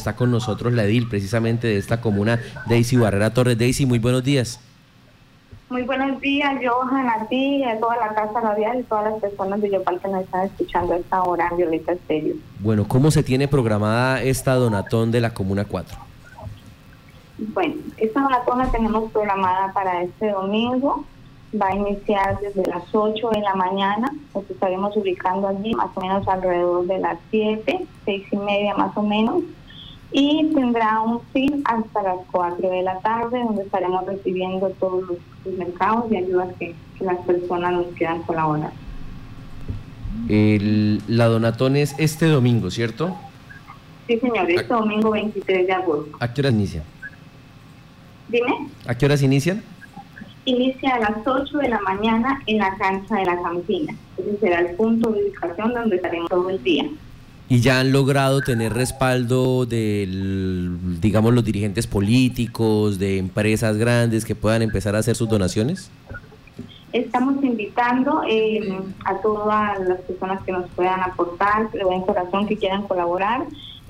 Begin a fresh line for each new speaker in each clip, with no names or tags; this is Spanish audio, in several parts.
Está con nosotros la edil precisamente de esta comuna, Daisy Barrera Torres. Daisy, muy buenos días.
Muy buenos días, Johan, a ti, a toda la Casa Radial y todas las personas de Yopal que nos están escuchando a esta hora en Violeta Estéreo.
Bueno, ¿cómo se tiene programada esta donatón de la Comuna 4?
Bueno, esta donatón la tenemos programada para este domingo. Va a iniciar desde las 8 de la mañana. Nos estaremos ubicando allí más o menos alrededor de las 7, 6 y media más o menos y tendrá un fin hasta las 4 de la tarde donde estaremos recibiendo todos los, mercados y ayudas que, las personas nos quieran colaborar.
El, la donatón es este domingo, ¿cierto?
Sí, señor, este domingo 23 de agosto.
¿A qué horas inician?
Dime.
¿A qué horas inician?
Inicia a las 8 de la mañana en la cancha de la Campina. Ese será el punto de ubicación donde estaremos todo el día
y ya han logrado tener respaldo de, digamos, los dirigentes políticos, de empresas grandes que puedan empezar a hacer sus donaciones?
Estamos invitando eh, a todas las personas que nos puedan aportar, de buen corazón, que quieran colaborar.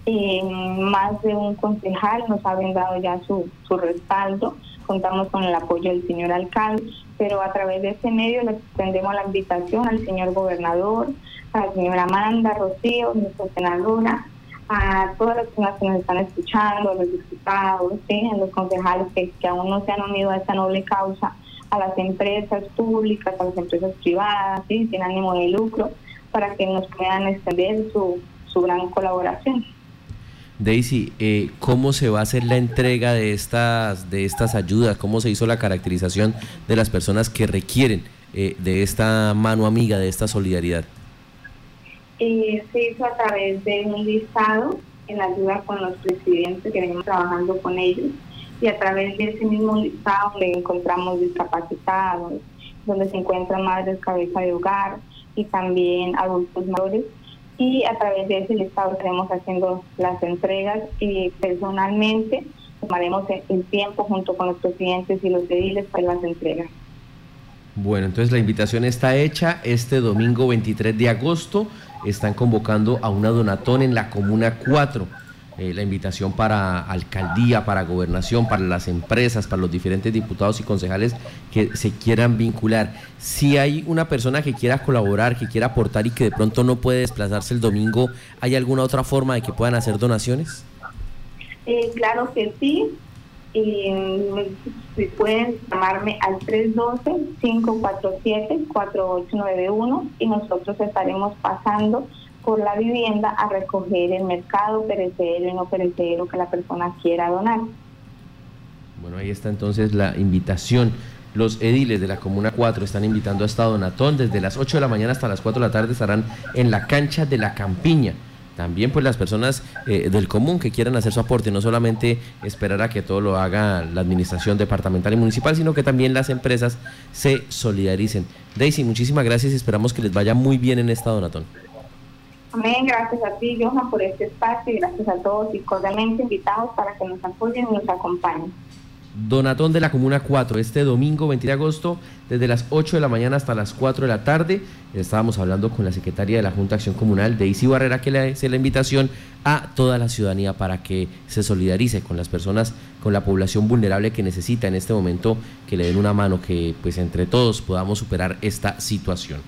Eh, más de un concejal nos ha brindado ya su, su respaldo. Contamos con el apoyo del señor alcalde, pero a través de este medio le extendemos la invitación al señor gobernador, a la señora Amanda, Rocío, nuestra senadora, a todas las personas que nos están escuchando, a los diputados, ¿sí? a los concejales que, aún no se han unido a esta noble causa, a las empresas públicas, a las empresas privadas, ¿sí? sin ánimo de lucro, para que nos puedan extender su, su gran colaboración.
Daisy, eh, ¿cómo se va a hacer la entrega de estas, de estas ayudas? ¿Cómo se hizo la caracterización de las personas que requieren eh, de esta mano amiga, de esta solidaridad?
eh, se hizo a través de un listado en ayuda con los presidentes que venimos trabajando con ellos y a través de ese mismo listado le encontramos discapacitados, donde se encuentran madres cabeza de hogar y también adultos mayores y a través de ese listado estaremos haciendo las entregas y personalmente tomaremos el tiempo junto con los presidentes y los ediles para las entregas.
Bueno, entonces la invitación está hecha este domingo 23 de agosto. Están convocando a una donatón en la Comuna 4. Eh, la invitación para alcaldía, para gobernación, para las empresas, para los diferentes diputados y concejales que se quieran vincular. Si hay una persona que quiera colaborar, que quiera aportar y que de pronto no puede desplazarse el domingo, ¿hay alguna otra forma de que puedan hacer donaciones?
Eh, claro que sí pueden llamarme al 312-547-4891 y nosotros estaremos pasando por la vivienda a recoger el mercado perecedero y no perecedero que la persona quiera donar.
Bueno, ahí está entonces la invitación. Los ediles de la Comuna 4 están invitando a esta donatón. Desde las 8 de la mañana hasta las 4 de la tarde estarán en la cancha de la Campiña también pues las personas eh, del común que quieran hacer su aporte, no solamente esperar a que todo lo haga la administración departamental y municipal, sino que también las empresas se solidaricen. Daisy, muchísimas gracias y esperamos que les vaya muy bien en esta donatón.
Amén, gracias a ti, Johan, por este espacio y gracias a todos y cordialmente invitados para que nos apoyen y nos acompañen.
Donatón de la Comuna 4, este domingo 20 de agosto, desde las 8 de la mañana hasta las 4 de la tarde. Estábamos hablando con la secretaria de la Junta Acción Comunal, Daisy Barrera, que le hace la invitación a toda la ciudadanía para que se solidarice con las personas, con la población vulnerable que necesita en este momento que le den una mano, que pues entre todos podamos superar esta situación.